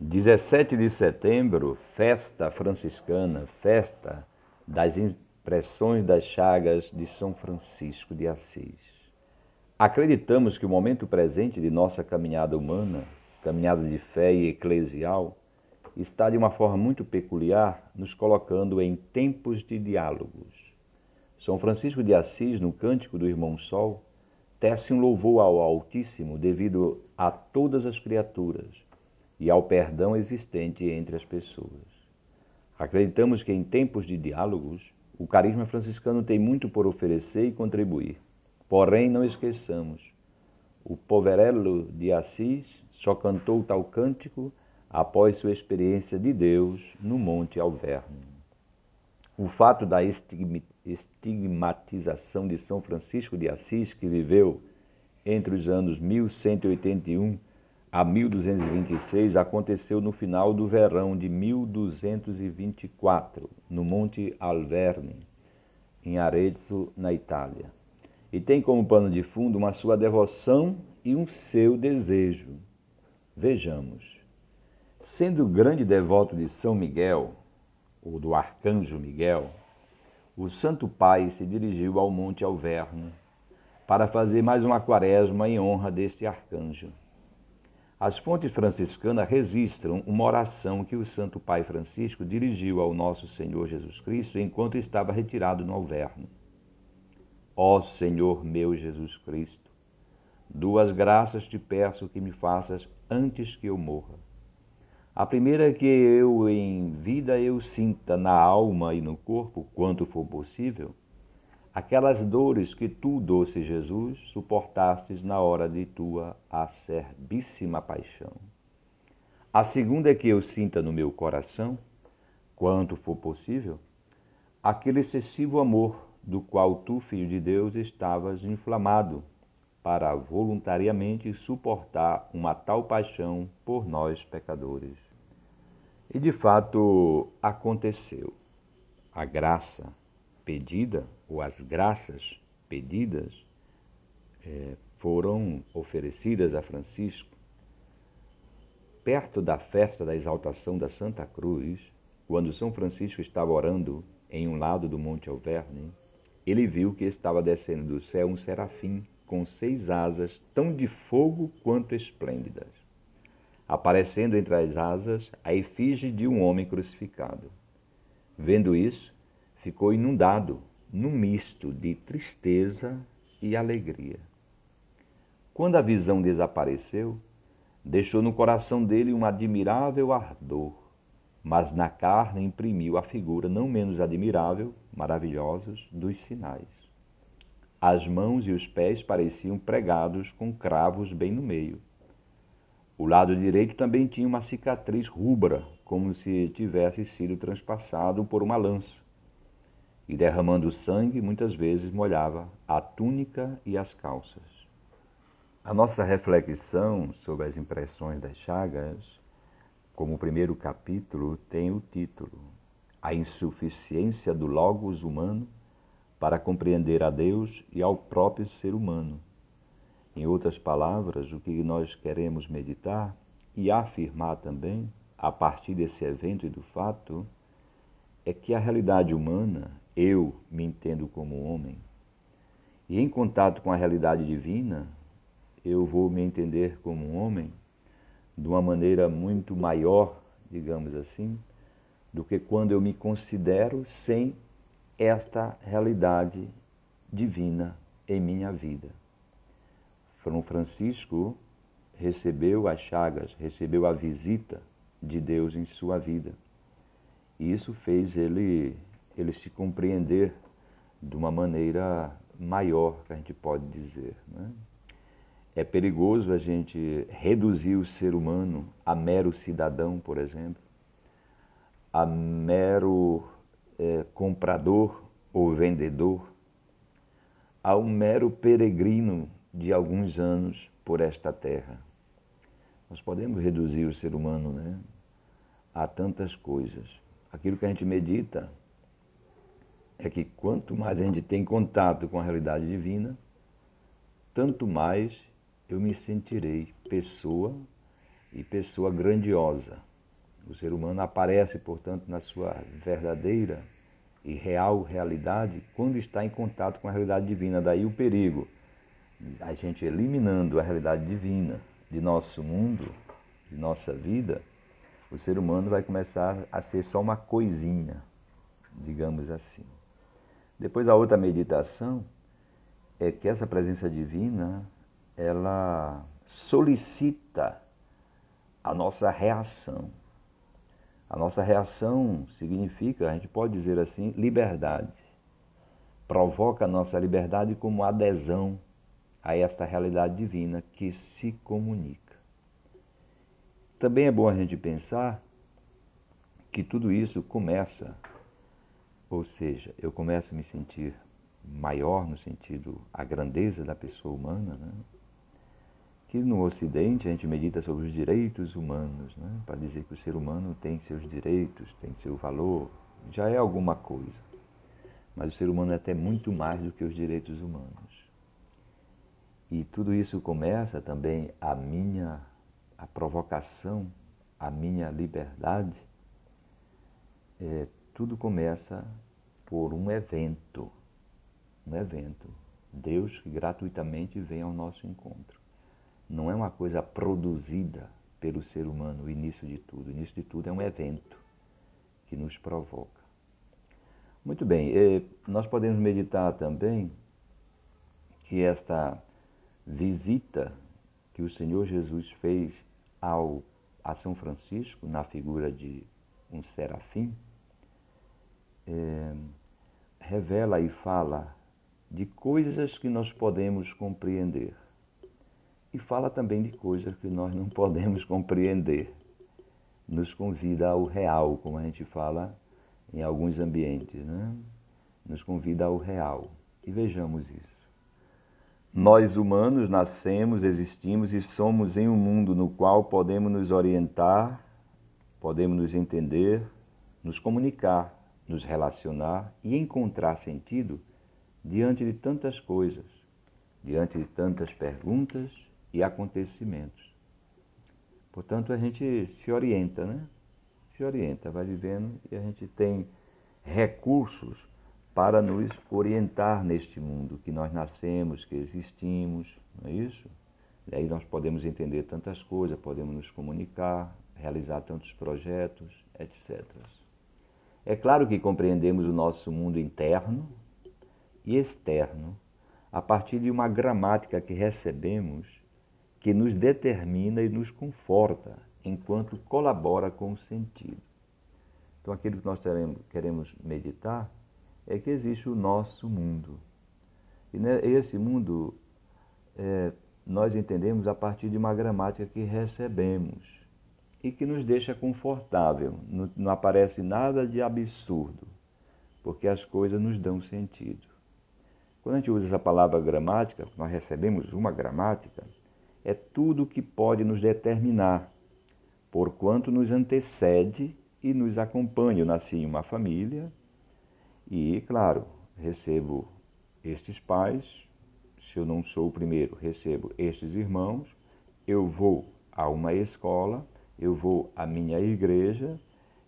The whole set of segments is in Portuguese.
17 de setembro, festa franciscana, festa das impressões das chagas de São Francisco de Assis. Acreditamos que o momento presente de nossa caminhada humana, caminhada de fé e eclesial, está de uma forma muito peculiar nos colocando em tempos de diálogos. São Francisco de Assis, no Cântico do Irmão Sol, tece um louvor ao Altíssimo devido a todas as criaturas e ao perdão existente entre as pessoas. Acreditamos que em tempos de diálogos, o carisma franciscano tem muito por oferecer e contribuir. Porém, não esqueçamos, o poverello de Assis só cantou tal cântico após sua experiência de Deus no Monte Alverno. O fato da estigmatização de São Francisco de Assis, que viveu entre os anos 1181 a 1226 aconteceu no final do verão de 1224, no Monte Alverne, em Arezzo, na Itália. E tem como pano de fundo uma sua devoção e um seu desejo. Vejamos. Sendo grande devoto de São Miguel, ou do Arcanjo Miguel, o Santo Pai se dirigiu ao Monte Alverne para fazer mais uma quaresma em honra deste arcanjo. As fontes franciscanas registram uma oração que o Santo Pai Francisco dirigiu ao nosso Senhor Jesus Cristo enquanto estava retirado no Alverno. Ó Senhor meu Jesus Cristo, duas graças te peço que me faças antes que eu morra. A primeira é que eu em vida eu sinta na alma e no corpo, quanto for possível, aquelas dores que tu, doce Jesus, suportastes na hora de tua acerbíssima paixão. A segunda é que eu sinta no meu coração, quanto for possível, aquele excessivo amor do qual tu, filho de Deus, estavas inflamado para voluntariamente suportar uma tal paixão por nós pecadores. E de fato aconteceu. A graça pedida, ou as graças pedidas, é, foram oferecidas a Francisco. Perto da festa da exaltação da Santa Cruz, quando São Francisco estava orando em um lado do Monte Alverne, ele viu que estava descendo do céu um serafim com seis asas, tão de fogo quanto esplêndidas. Aparecendo entre as asas a efígie de um homem crucificado. Vendo isso, ficou inundado num misto de tristeza e alegria. Quando a visão desapareceu, deixou no coração dele um admirável ardor, mas na carne imprimiu a figura não menos admirável, maravilhosos, dos sinais. As mãos e os pés pareciam pregados com cravos bem no meio. O lado direito também tinha uma cicatriz rubra, como se tivesse sido transpassado por uma lança e derramando sangue, muitas vezes molhava a túnica e as calças. A nossa reflexão sobre as impressões das chagas, como o primeiro capítulo, tem o título A insuficiência do Logos humano para compreender a Deus e ao próprio ser humano. Em outras palavras, o que nós queremos meditar e afirmar também, a partir desse evento e do fato, é que a realidade humana eu me entendo como homem, e em contato com a realidade divina, eu vou me entender como homem de uma maneira muito maior, digamos assim, do que quando eu me considero sem esta realidade divina em minha vida. São Francisco recebeu as chagas, recebeu a visita de Deus em sua vida. E isso fez ele ele se compreender de uma maneira maior, que a gente pode dizer. Né? É perigoso a gente reduzir o ser humano a mero cidadão, por exemplo, a mero é, comprador ou vendedor, a um mero peregrino de alguns anos por esta terra. Nós podemos reduzir o ser humano né, a tantas coisas. Aquilo que a gente medita é que quanto mais a gente tem contato com a realidade divina, tanto mais eu me sentirei pessoa e pessoa grandiosa. O ser humano aparece, portanto, na sua verdadeira e real realidade quando está em contato com a realidade divina. Daí o perigo. A gente eliminando a realidade divina de nosso mundo, de nossa vida, o ser humano vai começar a ser só uma coisinha, digamos assim. Depois a outra meditação é que essa presença divina, ela solicita a nossa reação. A nossa reação significa, a gente pode dizer assim, liberdade. Provoca a nossa liberdade como adesão a esta realidade divina que se comunica. Também é bom a gente pensar que tudo isso começa, ou seja, eu começo a me sentir maior no sentido a grandeza da pessoa humana, né? que no Ocidente a gente medita sobre os direitos humanos, né? para dizer que o ser humano tem seus direitos, tem seu valor, já é alguma coisa. Mas o ser humano é até muito mais do que os direitos humanos. E tudo isso começa também a minha a provocação, a minha liberdade. É, tudo começa por um evento, um evento. Deus que gratuitamente vem ao nosso encontro não é uma coisa produzida pelo ser humano, o início de tudo. O início de tudo é um evento que nos provoca. Muito bem, nós podemos meditar também que esta visita que o Senhor Jesus fez ao, a São Francisco, na figura de um serafim, é, revela e fala de coisas que nós podemos compreender e fala também de coisas que nós não podemos compreender. Nos convida ao real, como a gente fala em alguns ambientes, né? Nos convida ao real. E vejamos isso. Nós humanos nascemos, existimos e somos em um mundo no qual podemos nos orientar, podemos nos entender, nos comunicar, nos relacionar e encontrar sentido diante de tantas coisas, diante de tantas perguntas e acontecimentos. Portanto, a gente se orienta, né? Se orienta, vai vivendo e a gente tem recursos para nos orientar neste mundo que nós nascemos, que existimos, não é isso? E aí nós podemos entender tantas coisas, podemos nos comunicar, realizar tantos projetos, etc. É claro que compreendemos o nosso mundo interno e externo a partir de uma gramática que recebemos que nos determina e nos conforta enquanto colabora com o sentido. Então, aquilo que nós queremos meditar é que existe o nosso mundo. E esse mundo é, nós entendemos a partir de uma gramática que recebemos e que nos deixa confortável. Não, não aparece nada de absurdo, porque as coisas nos dão sentido. Quando a gente usa essa palavra gramática, nós recebemos uma gramática, é tudo que pode nos determinar, porquanto nos antecede e nos acompanha. Eu nasci em uma família e, claro, recebo estes pais, se eu não sou o primeiro, recebo estes irmãos, eu vou a uma escola, eu vou à minha igreja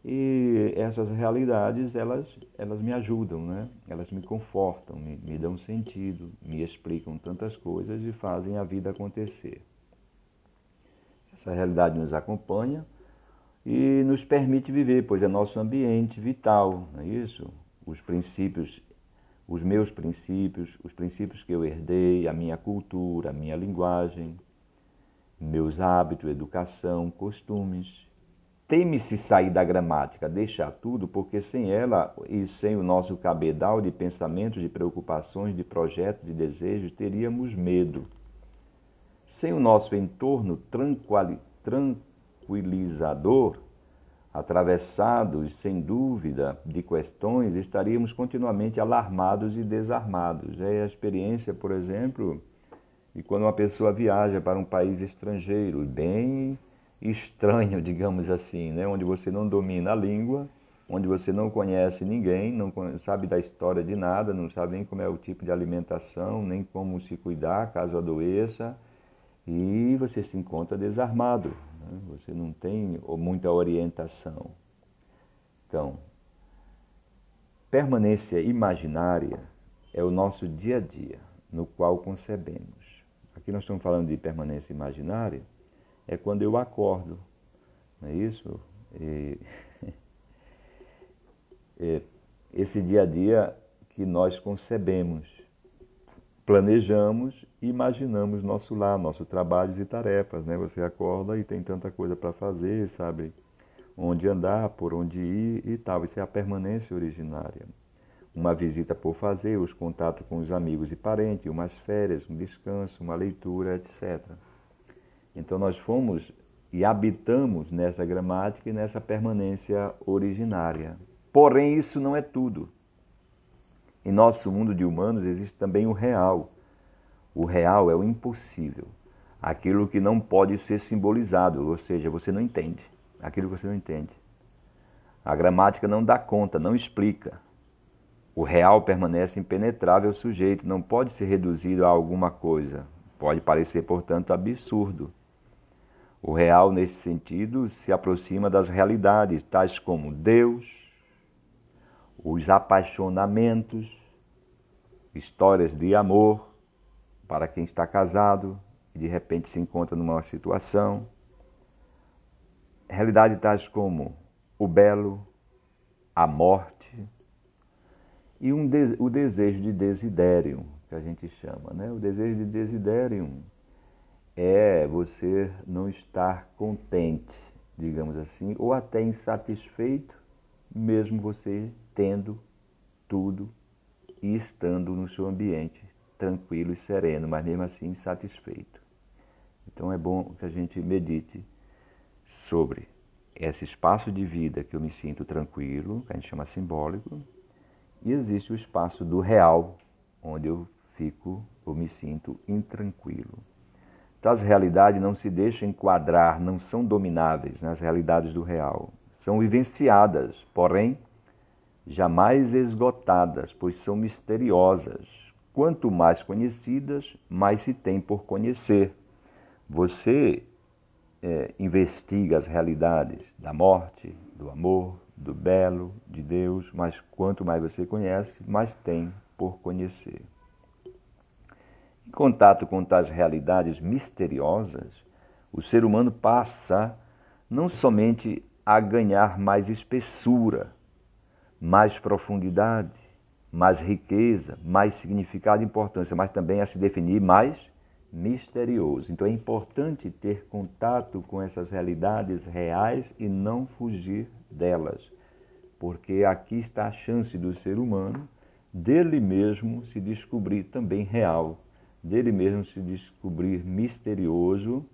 e essas realidades elas, elas me ajudam, né? elas me confortam, me, me dão sentido, me explicam tantas coisas e fazem a vida acontecer. Essa realidade nos acompanha e nos permite viver, pois é nosso ambiente vital, não é isso? Os princípios, os meus princípios, os princípios que eu herdei, a minha cultura, a minha linguagem, meus hábitos, educação, costumes. Teme-se sair da gramática, deixar tudo, porque sem ela e sem o nosso cabedal de pensamentos, de preocupações, de projetos, de desejos, teríamos medo sem o nosso entorno tranquilizador, atravessados, sem dúvida, de questões, estaríamos continuamente alarmados e desarmados. É a experiência, por exemplo, de quando uma pessoa viaja para um país estrangeiro, bem estranho, digamos assim, né? onde você não domina a língua, onde você não conhece ninguém, não sabe da história de nada, não sabe nem como é o tipo de alimentação, nem como se cuidar caso adoeça e você se encontra desarmado, né? você não tem muita orientação. Então, permanência imaginária é o nosso dia a dia, no qual concebemos. Aqui nós estamos falando de permanência imaginária, é quando eu acordo, não é isso? E... esse dia a dia que nós concebemos, planejamos e imaginamos nosso lar, nossos trabalhos e tarefas. Né? Você acorda e tem tanta coisa para fazer, sabe? Onde andar, por onde ir e tal. Isso é a permanência originária. Uma visita por fazer, os contatos com os amigos e parentes, umas férias, um descanso, uma leitura, etc. Então nós fomos e habitamos nessa gramática e nessa permanência originária. Porém, isso não é tudo. Em nosso mundo de humanos existe também o real. O real é o impossível, aquilo que não pode ser simbolizado, ou seja, você não entende, aquilo que você não entende. A gramática não dá conta, não explica. O real permanece impenetrável ao sujeito, não pode ser reduzido a alguma coisa. Pode parecer, portanto, absurdo. O real, nesse sentido, se aproxima das realidades, tais como Deus, os apaixonamentos, histórias de amor para quem está casado e de repente se encontra numa situação. Realidade tais como o belo, a morte e um de, o desejo de desidério, que a gente chama. Né? O desejo de desidério é você não estar contente, digamos assim, ou até insatisfeito, mesmo você tendo tudo e estando no seu ambiente tranquilo e sereno, mas mesmo assim insatisfeito. Então é bom que a gente medite sobre esse espaço de vida que eu me sinto tranquilo, que a gente chama simbólico, e existe o espaço do real, onde eu fico, eu me sinto intranquilo. Então as realidades não se deixam enquadrar, não são domináveis nas realidades do real. São vivenciadas, porém jamais esgotadas, pois são misteriosas. Quanto mais conhecidas, mais se tem por conhecer. Você é, investiga as realidades da morte, do amor, do belo, de Deus, mas quanto mais você conhece, mais tem por conhecer. Em contato com tais realidades misteriosas, o ser humano passa não somente a ganhar mais espessura, mais profundidade, mais riqueza, mais significado e importância, mas também a se definir mais misterioso. Então é importante ter contato com essas realidades reais e não fugir delas, porque aqui está a chance do ser humano dele mesmo se descobrir também real, dele mesmo se descobrir misterioso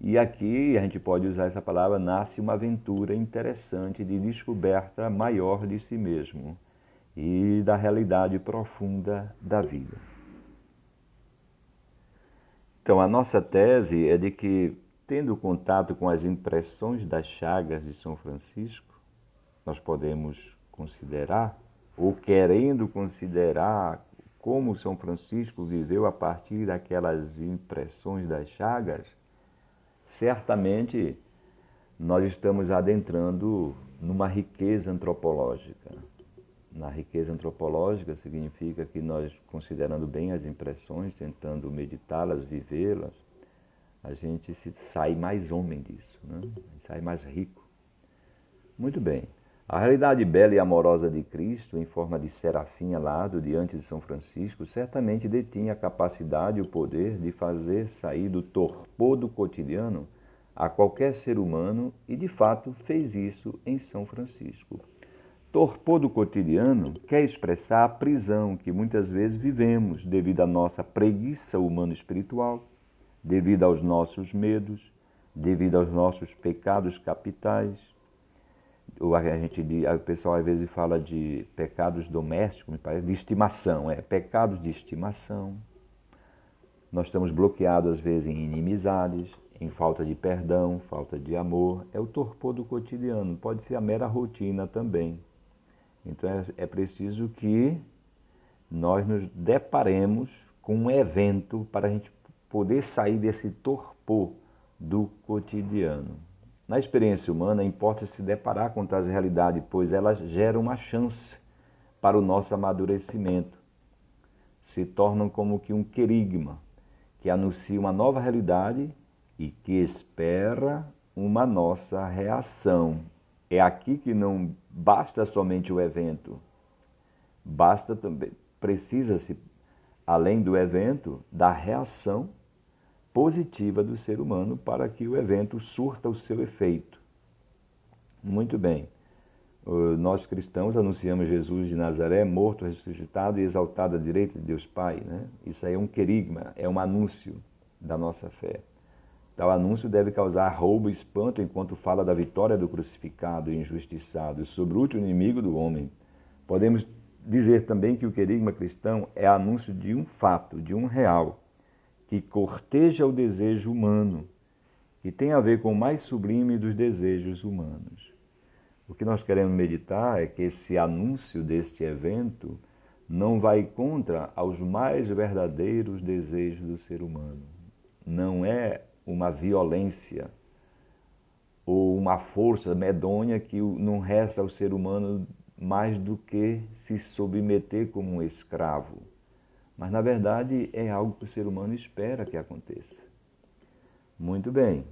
e aqui a gente pode usar essa palavra, nasce uma aventura interessante de descoberta maior de si mesmo e da realidade profunda da vida. Então, a nossa tese é de que, tendo contato com as impressões das chagas de São Francisco, nós podemos considerar, ou querendo considerar, como São Francisco viveu a partir daquelas impressões das chagas, certamente nós estamos adentrando numa riqueza antropológica. Na riqueza antropológica significa que nós, considerando bem as impressões, tentando meditá-las, vivê-las, a gente se sai mais homem disso, né? sai mais rico. Muito bem. A realidade bela e amorosa de Cristo, em forma de serafim alado diante de São Francisco, certamente detinha a capacidade e o poder de fazer sair do torpor do cotidiano a qualquer ser humano e, de fato, fez isso em São Francisco. Torpor do cotidiano quer expressar a prisão que muitas vezes vivemos devido à nossa preguiça humano-espiritual, devido aos nossos medos, devido aos nossos pecados capitais, a gente o pessoal às vezes fala de pecados domésticos, me parece, de estimação, é, pecados de estimação. Nós estamos bloqueados às vezes em inimizades, em falta de perdão, falta de amor, é o torpor do cotidiano, pode ser a mera rotina também. Então é, é preciso que nós nos deparemos com um evento para a gente poder sair desse torpor do cotidiano. Na experiência humana, importa se deparar com tais realidades, pois elas geram uma chance para o nosso amadurecimento. Se tornam como que um querigma, que anuncia uma nova realidade e que espera uma nossa reação. É aqui que não basta somente o evento, basta também, precisa-se, além do evento, da reação positiva do ser humano para que o evento surta o seu efeito. Muito bem. Nós cristãos anunciamos Jesus de Nazaré morto, ressuscitado e exaltado à direita de Deus Pai. Né? Isso aí é um querigma, é um anúncio da nossa fé. Tal anúncio deve causar roubo e espanto enquanto fala da vitória do crucificado e injustiçado sobre o último inimigo do homem. Podemos dizer também que o querigma cristão é anúncio de um fato, de um real, que corteja o desejo humano, que tem a ver com o mais sublime dos desejos humanos. O que nós queremos meditar é que esse anúncio deste evento não vai contra aos mais verdadeiros desejos do ser humano. Não é uma violência ou uma força medonha que não resta ao ser humano mais do que se submeter como um escravo mas, na verdade, é algo que o ser humano espera que aconteça. Muito bem.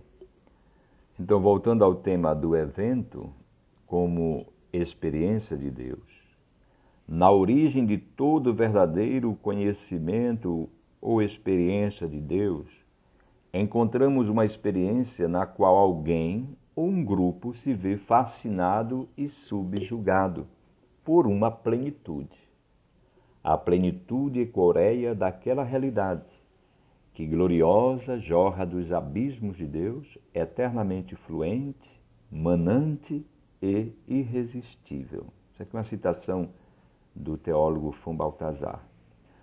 Então, voltando ao tema do evento, como experiência de Deus. Na origem de todo verdadeiro conhecimento ou experiência de Deus, encontramos uma experiência na qual alguém ou um grupo se vê fascinado e subjugado por uma plenitude a plenitude e coreia daquela realidade que gloriosa jorra dos abismos de Deus, eternamente fluente, manante e irresistível. Isso aqui é uma citação do teólogo Fum Baltazar.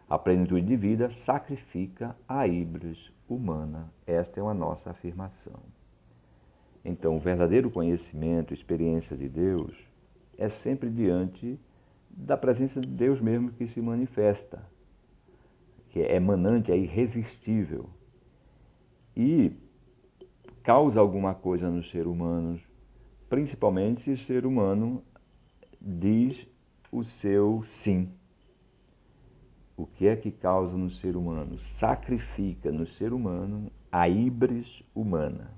A plenitude de vida sacrifica a híbris humana. Esta é uma nossa afirmação. Então, o verdadeiro conhecimento, experiência de Deus, é sempre diante da presença de Deus mesmo que se manifesta, que é emanante, é irresistível e causa alguma coisa no ser humano, principalmente se o ser humano diz o seu sim. O que é que causa no ser humano? Sacrifica no ser humano a híbris humana.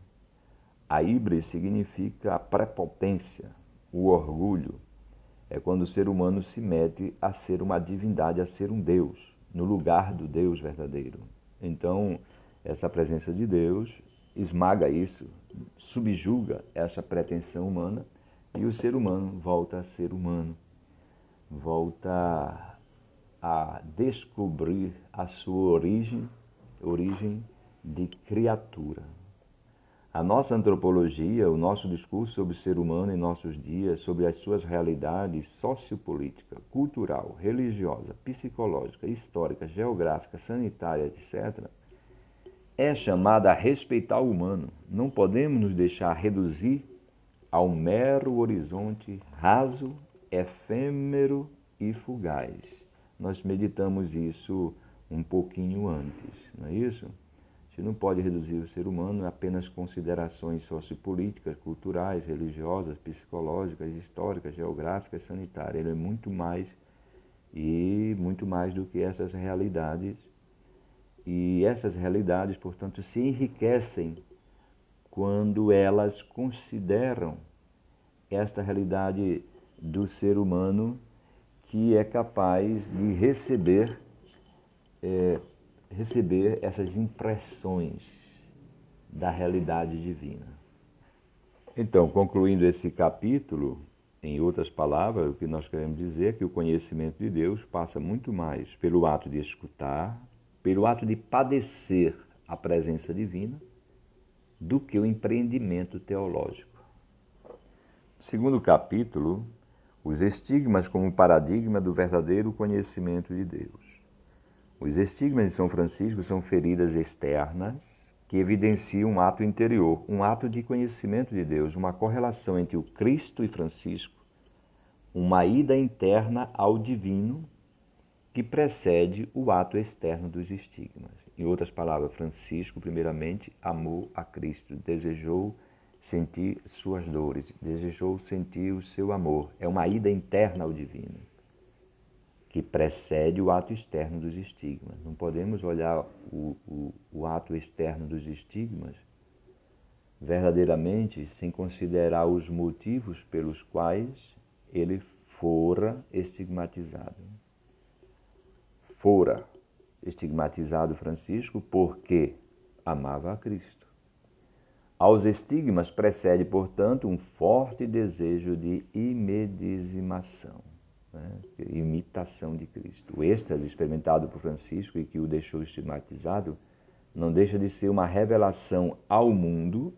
A híbris significa a prepotência, o orgulho, é quando o ser humano se mete a ser uma divindade, a ser um Deus, no lugar do Deus verdadeiro. Então, essa presença de Deus esmaga isso, subjuga essa pretensão humana e o ser humano volta a ser humano, volta a descobrir a sua origem, origem de criatura. A nossa antropologia, o nosso discurso sobre o ser humano em nossos dias, sobre as suas realidades sociopolítica, cultural, religiosa, psicológica, histórica, geográfica, sanitária, etc., é chamada a respeitar o humano. Não podemos nos deixar reduzir ao mero horizonte raso, efêmero e fugaz. Nós meditamos isso um pouquinho antes, não é isso? gente não pode reduzir o ser humano a apenas considerações sociopolíticas, culturais, religiosas, psicológicas, históricas, geográficas, sanitárias. Ele é muito mais e muito mais do que essas realidades. E essas realidades, portanto, se enriquecem quando elas consideram esta realidade do ser humano que é capaz de receber é, receber essas impressões da realidade divina. Então, concluindo esse capítulo, em outras palavras, o que nós queremos dizer é que o conhecimento de Deus passa muito mais pelo ato de escutar, pelo ato de padecer a presença divina, do que o empreendimento teológico. Segundo capítulo, os estigmas como paradigma do verdadeiro conhecimento de Deus. Os estigmas de São Francisco são feridas externas que evidenciam um ato interior, um ato de conhecimento de Deus, uma correlação entre o Cristo e Francisco, uma ida interna ao divino que precede o ato externo dos estigmas. Em outras palavras, Francisco, primeiramente, amou a Cristo, desejou sentir suas dores, desejou sentir o seu amor. É uma ida interna ao divino, que precede o ato externo dos estigmas. Não podemos olhar o, o, o ato externo dos estigmas verdadeiramente sem considerar os motivos pelos quais ele fora estigmatizado. Fora estigmatizado Francisco porque amava a Cristo. Aos estigmas precede, portanto, um forte desejo de imedizimação, né? imitação de Cristo. O êxtase experimentado por Francisco e que o deixou estigmatizado não deixa de ser uma revelação ao mundo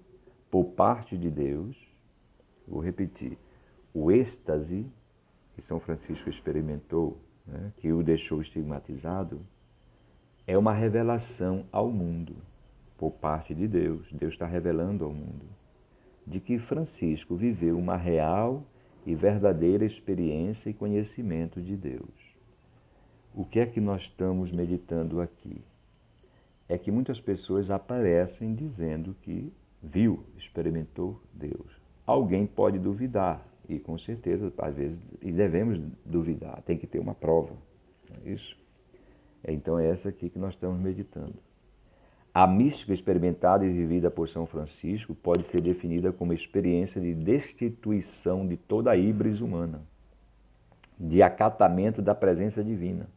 por parte de Deus. Vou repetir: o êxtase que São Francisco experimentou, né, que o deixou estigmatizado, é uma revelação ao mundo por parte de Deus. Deus está revelando ao mundo de que Francisco viveu uma real e verdadeira experiência e conhecimento de Deus. O que é que nós estamos meditando aqui? É que muitas pessoas aparecem dizendo que viu, experimentou Deus. Alguém pode duvidar, e com certeza, às vezes, e devemos duvidar, tem que ter uma prova. Não é isso? Então é essa aqui que nós estamos meditando. A mística experimentada e vivida por São Francisco pode ser definida como experiência de destituição de toda a híbris humana, de acatamento da presença divina.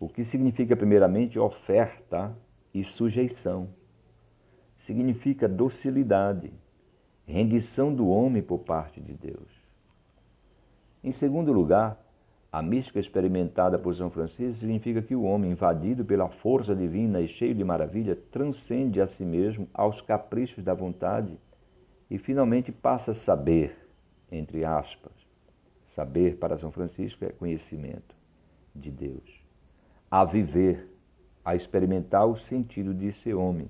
O que significa, primeiramente, oferta e sujeição. Significa docilidade, rendição do homem por parte de Deus. Em segundo lugar, a mística experimentada por São Francisco significa que o homem, invadido pela força divina e cheio de maravilha, transcende a si mesmo aos caprichos da vontade e finalmente passa a saber, entre aspas. Saber para São Francisco é conhecimento de Deus. A viver, a experimentar o sentido de ser homem,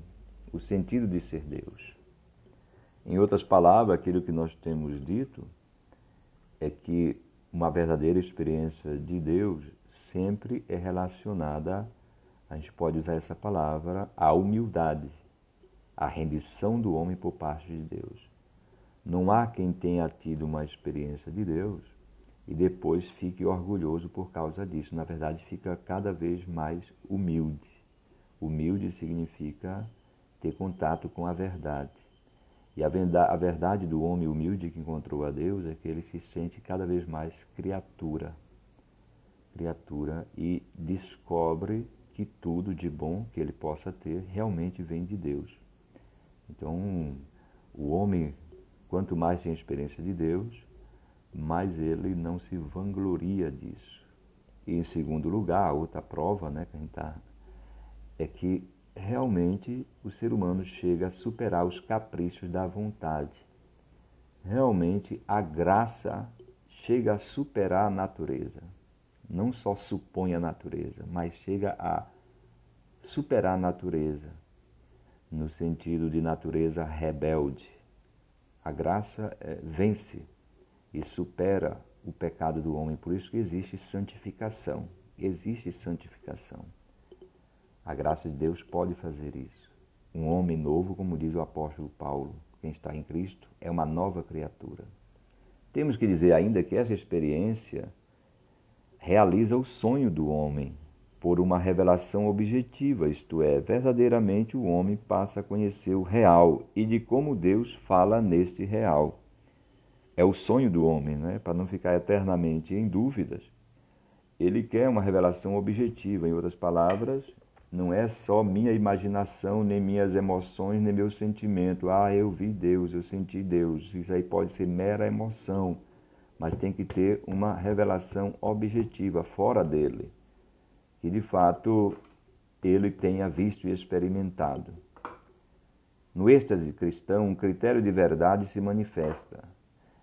o sentido de ser Deus. Em outras palavras, aquilo que nós temos dito é que uma verdadeira experiência de Deus sempre é relacionada, a gente pode usar essa palavra, à humildade, à rendição do homem por parte de Deus. Não há quem tenha tido uma experiência de Deus e depois fique orgulhoso por causa disso. Na verdade, fica cada vez mais humilde. Humilde significa ter contato com a verdade. E a verdade do homem humilde que encontrou a Deus é que ele se sente cada vez mais criatura. Criatura e descobre que tudo de bom que ele possa ter realmente vem de Deus. Então, o homem, quanto mais tem experiência de Deus, mais ele não se vangloria disso. E em segundo lugar, a outra prova né, que a gente está, é que realmente o ser humano chega a superar os caprichos da vontade. Realmente a graça chega a superar a natureza. Não só supõe a natureza, mas chega a superar a natureza, no sentido de natureza rebelde. A graça é, vence e supera o pecado do homem, por isso que existe santificação. Existe santificação. A graça de Deus pode fazer isso. Um homem novo, como diz o apóstolo Paulo, quem está em Cristo, é uma nova criatura. Temos que dizer ainda que essa experiência realiza o sonho do homem por uma revelação objetiva, isto é, verdadeiramente o homem passa a conhecer o real e de como Deus fala neste real. É o sonho do homem, né? para não ficar eternamente em dúvidas. Ele quer uma revelação objetiva, em outras palavras, não é só minha imaginação, nem minhas emoções, nem meu sentimento. Ah, eu vi Deus, eu senti Deus. Isso aí pode ser mera emoção, mas tem que ter uma revelação objetiva fora dele, que de fato ele tenha visto e experimentado. No êxtase cristão, um critério de verdade se manifesta.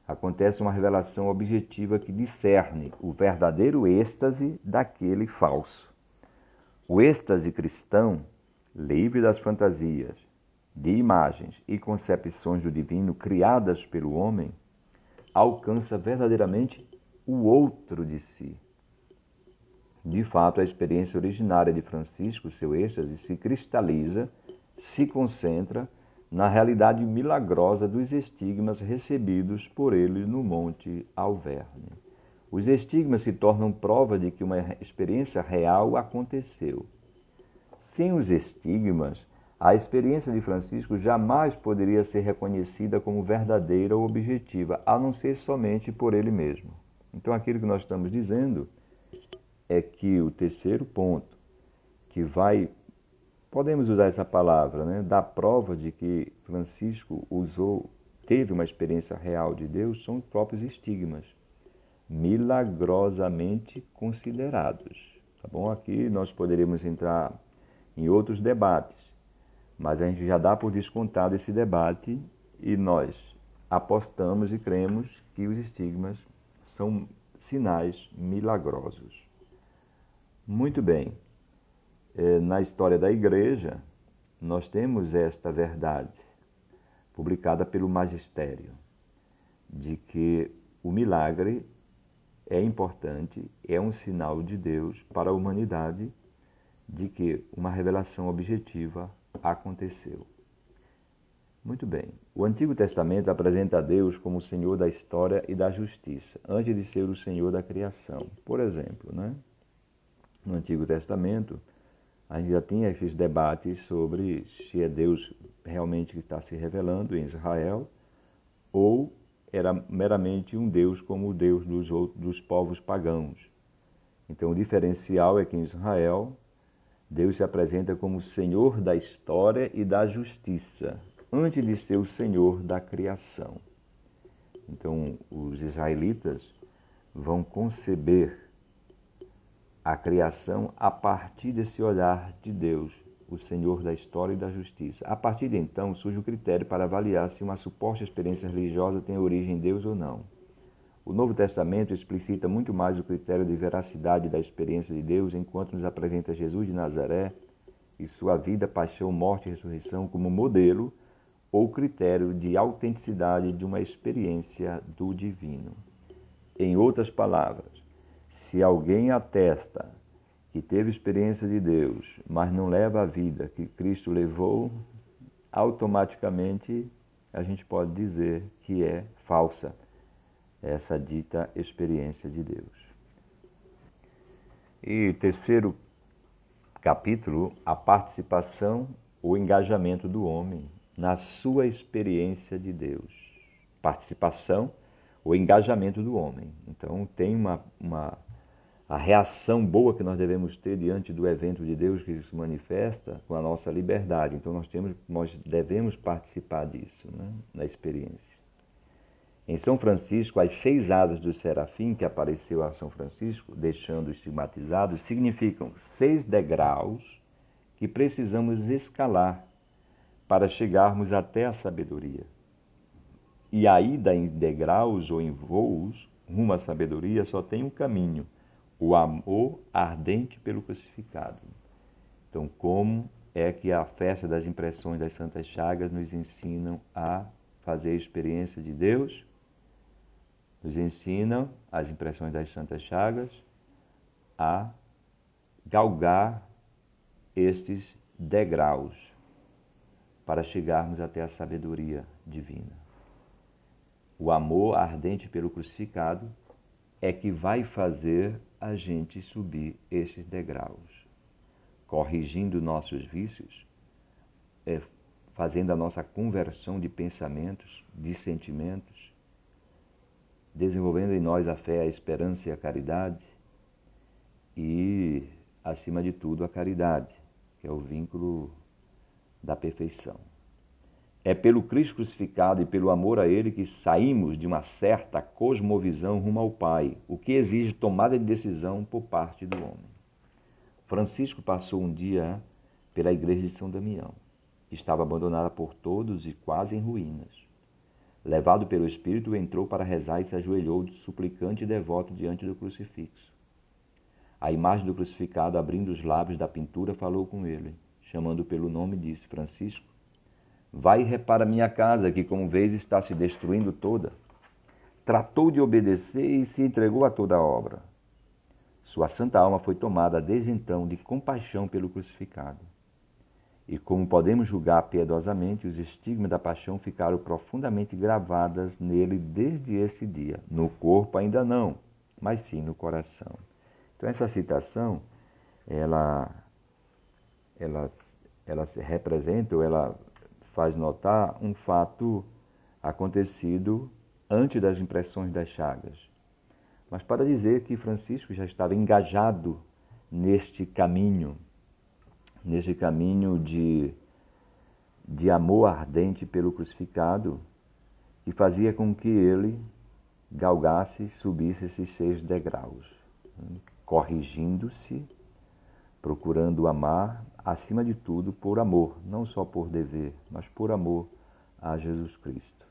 Acontece uma revelação objetiva que discerne o verdadeiro êxtase daquele falso. O êxtase cristão, livre das fantasias, de imagens e concepções do divino criadas pelo homem, alcança verdadeiramente o outro de si. De fato, a experiência originária de Francisco, seu êxtase, se cristaliza, se concentra na realidade milagrosa dos estigmas recebidos por ele no Monte Alverne. Os estigmas se tornam prova de que uma experiência real aconteceu. Sem os estigmas, a experiência de Francisco jamais poderia ser reconhecida como verdadeira ou objetiva, a não ser somente por ele mesmo. Então, aquilo que nós estamos dizendo é que o terceiro ponto, que vai podemos usar essa palavra, né, da prova de que Francisco usou, teve uma experiência real de Deus, são os próprios estigmas, milagrosamente considerados. Tá bom? Aqui nós poderíamos entrar em outros debates, mas a gente já dá por descontado esse debate e nós apostamos e cremos que os estigmas são sinais milagrosos. Muito bem. É, na história da igreja, nós temos esta verdade, publicada pelo magistério, de que o milagre é importante, é um sinal de Deus para a humanidade de que uma revelação objetiva aconteceu. Muito bem. O Antigo Testamento apresenta a Deus como o Senhor da história e da justiça, antes de ser o Senhor da criação. Por exemplo, né? no Antigo Testamento, a gente já tinha esses debates sobre se é Deus realmente que está se revelando em Israel ou era meramente um Deus como o Deus dos, outros, dos povos pagãos. Então, o diferencial é que em Israel, Deus se apresenta como Senhor da história e da justiça, antes de ser o Senhor da criação. Então, os israelitas vão conceber a criação a partir desse olhar de Deus, o Senhor da história e da justiça. A partir de então, surge o critério para avaliar se uma suposta experiência religiosa tem origem em Deus ou não. O Novo Testamento explicita muito mais o critério de veracidade da experiência de Deus enquanto nos apresenta Jesus de Nazaré e sua vida, paixão, morte e ressurreição como modelo ou critério de autenticidade de uma experiência do divino. Em outras palavras, se alguém atesta que teve experiência de Deus, mas não leva a vida que Cristo levou, automaticamente a gente pode dizer que é falsa essa dita experiência de Deus. E terceiro capítulo, a participação, o engajamento do homem na sua experiência de Deus. Participação, o engajamento do homem. Então tem uma, uma a reação boa que nós devemos ter diante do evento de Deus que se manifesta com a nossa liberdade. Então nós temos, nós devemos participar disso, né, na experiência. Em São Francisco, as seis asas do serafim que apareceu a São Francisco, deixando estigmatizados, significam seis degraus que precisamos escalar para chegarmos até a sabedoria. E a ida em degraus ou em voos rumo à sabedoria só tem um caminho o amor ardente pelo crucificado. Então, como é que a festa das impressões das Santas Chagas nos ensinam a fazer a experiência de Deus? Nos ensinam as impressões das Santas Chagas a galgar estes degraus para chegarmos até a sabedoria divina. O amor ardente pelo crucificado é que vai fazer a gente subir esses degraus, corrigindo nossos vícios, é, fazendo a nossa conversão de pensamentos, de sentimentos, desenvolvendo em nós a fé, a esperança e a caridade, e, acima de tudo, a caridade, que é o vínculo da perfeição. É pelo Cristo crucificado e pelo amor a Ele que saímos de uma certa cosmovisão rumo ao Pai, o que exige tomada de decisão por parte do homem. Francisco passou um dia pela igreja de São Damião. Estava abandonada por todos e quase em ruínas. Levado pelo Espírito, entrou para rezar e se ajoelhou, suplicante e devoto diante do crucifixo. A imagem do crucificado, abrindo os lábios da pintura, falou com ele, chamando pelo nome, disse: Francisco, Vai e repara minha casa, que como vês está se destruindo toda. Tratou de obedecer e se entregou a toda a obra. Sua santa alma foi tomada desde então de compaixão pelo crucificado. E como podemos julgar piedosamente, os estigmas da paixão ficaram profundamente gravadas nele desde esse dia. No corpo ainda não, mas sim no coração. Então essa citação, ela, ela, ela representa, ou ela faz notar um fato acontecido antes das impressões das chagas. Mas para dizer que Francisco já estava engajado neste caminho, nesse caminho de, de amor ardente pelo crucificado, que fazia com que ele galgasse, subisse esses seis degraus, corrigindo-se, procurando amar, acima de tudo, por amor, não só por dever, mas por amor a Jesus Cristo.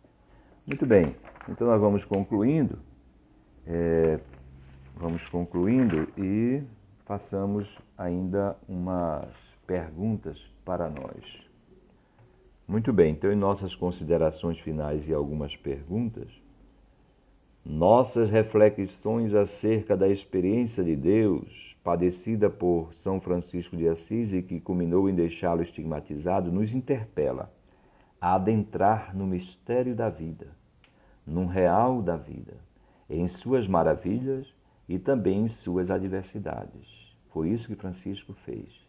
Muito bem, então nós vamos concluindo, é, vamos concluindo e façamos ainda umas perguntas para nós. Muito bem, então, em nossas considerações finais e algumas perguntas, nossas reflexões acerca da experiência de Deus, padecida por São Francisco de Assis e que culminou em deixá-lo estigmatizado, nos interpela a adentrar no mistério da vida, no real da vida, em suas maravilhas e também em suas adversidades. Foi isso que Francisco fez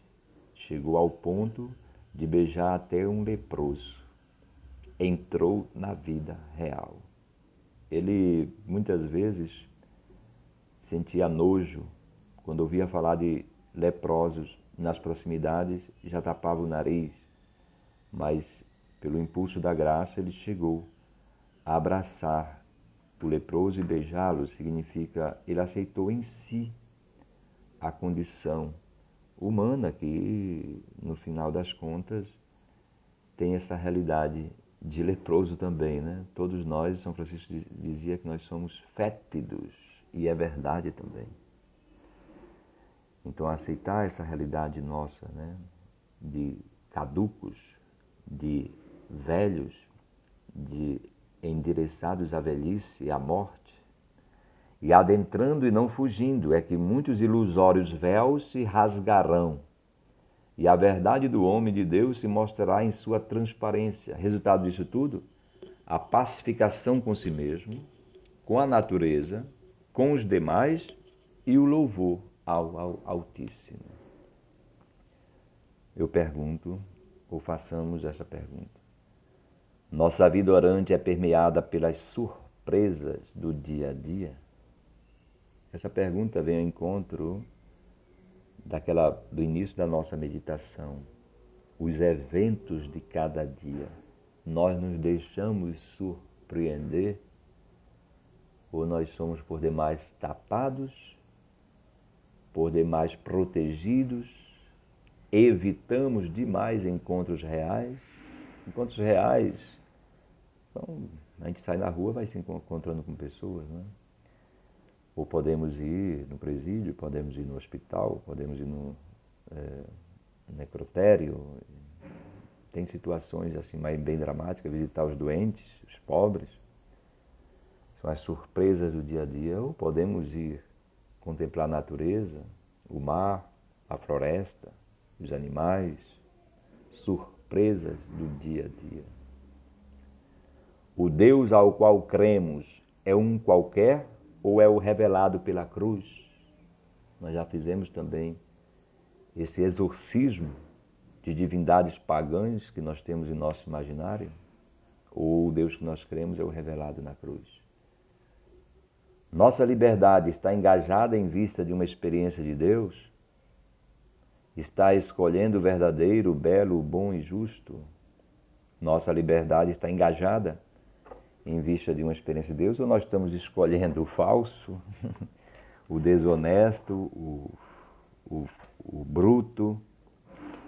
chegou ao ponto de beijar até um leproso. Entrou na vida real. Ele muitas vezes sentia nojo quando ouvia falar de leprosos nas proximidades, já tapava o nariz, mas pelo impulso da graça ele chegou a abraçar o leproso e beijá-lo significa ele aceitou em si a condição humana que, no final das contas, tem essa realidade de leproso também, né? Todos nós, São Francisco dizia que nós somos fétidos, e é verdade também. Então, aceitar essa realidade nossa, né? De caducos, de velhos, de endereçados à velhice e à morte, e adentrando e não fugindo, é que muitos ilusórios véus se rasgarão, e a verdade do homem de Deus se mostrará em sua transparência. Resultado disso tudo? A pacificação com si mesmo, com a natureza, com os demais e o louvor ao, ao Altíssimo. Eu pergunto, ou façamos essa pergunta. Nossa vida orante é permeada pelas surpresas do dia a dia? Essa pergunta vem ao encontro daquela do início da nossa meditação. Os eventos de cada dia, nós nos deixamos surpreender ou nós somos por demais tapados, por demais protegidos, evitamos demais encontros reais. Encontros reais, então, a gente sai na rua, vai se encontrando com pessoas, né? Ou podemos ir no presídio, podemos ir no hospital, podemos ir no é, necrotério. Tem situações assim mais bem dramáticas, visitar os doentes, os pobres. São as surpresas do dia a dia. Ou podemos ir contemplar a natureza, o mar, a floresta, os animais, surpresas do dia a dia. O Deus ao qual cremos é um qualquer ou é o revelado pela cruz? Nós já fizemos também esse exorcismo de divindades pagãs que nós temos em nosso imaginário? Ou o Deus que nós cremos é o revelado na cruz? Nossa liberdade está engajada em vista de uma experiência de Deus? Está escolhendo o verdadeiro, o belo, o bom e justo? Nossa liberdade está engajada em vista de uma experiência de Deus, ou nós estamos escolhendo o falso, o desonesto, o, o, o bruto,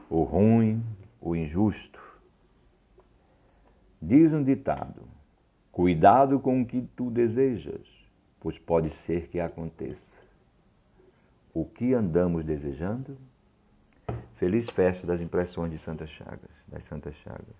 o ruim, o injusto. Diz um ditado: cuidado com o que tu desejas, pois pode ser que aconteça. O que andamos desejando? Feliz festa das impressões de Santas Chagas, das Santas Chagas.